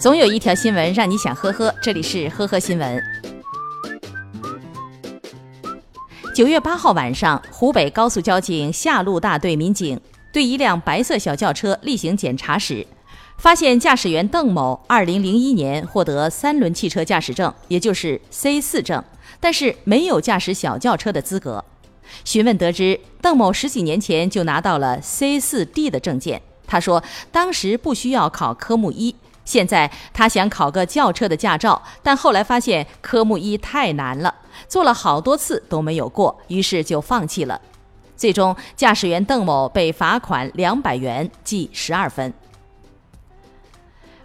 总有一条新闻让你想呵呵，这里是呵呵新闻。九月八号晚上，湖北高速交警下路大队民警对一辆白色小轿车例行检查时，发现驾驶员邓某二零零一年获得三轮汽车驾驶证，也就是 C 四证，但是没有驾驶小轿车的资格。询问得知，邓某十几年前就拿到了 C 四 D 的证件。他说，当时不需要考科目一。现在他想考个轿车的驾照，但后来发现科目一太难了，做了好多次都没有过，于是就放弃了。最终，驾驶员邓某被罚款两百元，记十二分。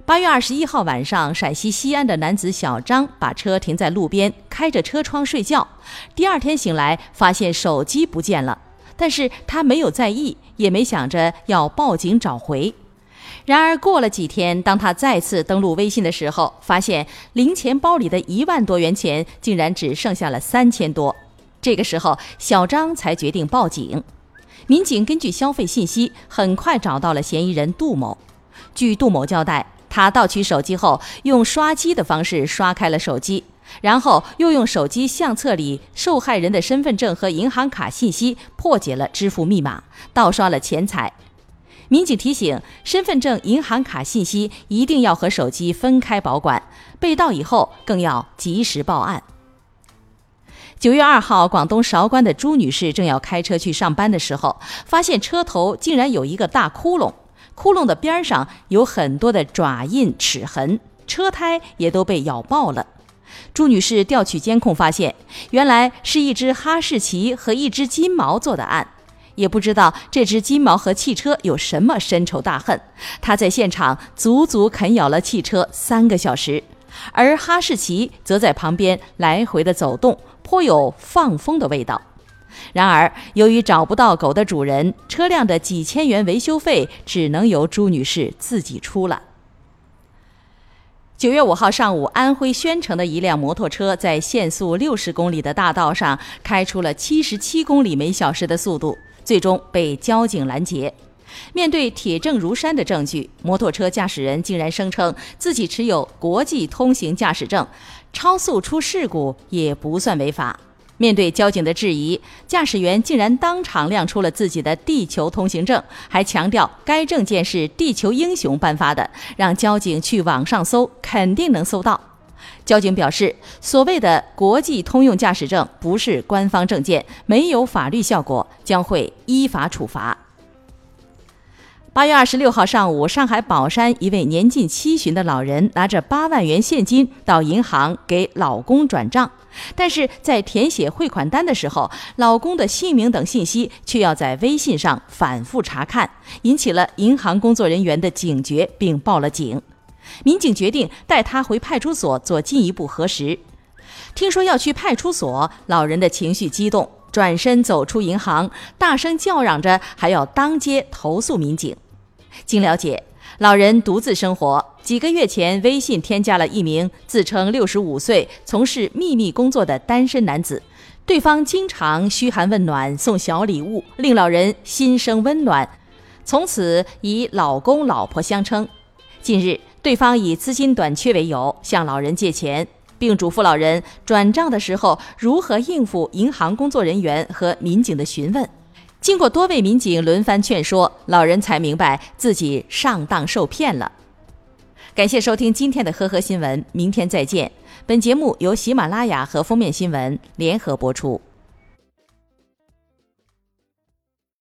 八月二十一号晚上，陕西西安的男子小张把车停在路边，开着车窗睡觉。第二天醒来，发现手机不见了，但是他没有在意，也没想着要报警找回。然而过了几天，当他再次登录微信的时候，发现零钱包里的一万多元钱竟然只剩下了三千多。这个时候，小张才决定报警。民警根据消费信息，很快找到了嫌疑人杜某。据杜某交代，他盗取手机后，用刷机的方式刷开了手机，然后又用手机相册里受害人的身份证和银行卡信息破解了支付密码，盗刷了钱财。民警提醒：身份证、银行卡信息一定要和手机分开保管，被盗以后更要及时报案。九月二号，广东韶关的朱女士正要开车去上班的时候，发现车头竟然有一个大窟窿，窟窿的边上有很多的爪印、齿痕，车胎也都被咬爆了。朱女士调取监控发现，原来是一只哈士奇和一只金毛做的案。也不知道这只金毛和汽车有什么深仇大恨，它在现场足足啃咬了汽车三个小时，而哈士奇则在旁边来回的走动，颇有放风的味道。然而，由于找不到狗的主人，车辆的几千元维修费只能由朱女士自己出了。九月五号上午，安徽宣城的一辆摩托车在限速六十公里的大道上开出了七十七公里每小时的速度。最终被交警拦截。面对铁证如山的证据，摩托车驾驶人竟然声称自己持有国际通行驾驶证，超速出事故也不算违法。面对交警的质疑，驾驶员竟然当场亮出了自己的地球通行证，还强调该证件是地球英雄颁发的，让交警去网上搜，肯定能搜到。交警表示，所谓的国际通用驾驶证不是官方证件，没有法律效果，将会依法处罚。八月二十六号上午，上海宝山一位年近七旬的老人拿着八万元现金到银行给老公转账，但是在填写汇款单的时候，老公的姓名等信息却要在微信上反复查看，引起了银行工作人员的警觉，并报了警。民警决定带他回派出所做进一步核实。听说要去派出所，老人的情绪激动，转身走出银行，大声叫嚷着还要当街投诉民警。经了解，老人独自生活，几个月前微信添加了一名自称六十五岁、从事秘密工作的单身男子，对方经常嘘寒问暖、送小礼物，令老人心生温暖，从此以老公、老婆相称。近日。对方以资金短缺为由向老人借钱，并嘱咐老人转账的时候如何应付银行工作人员和民警的询问。经过多位民警轮番劝说，老人才明白自己上当受骗了。感谢收听今天的呵呵新闻，明天再见。本节目由喜马拉雅和封面新闻联合播出。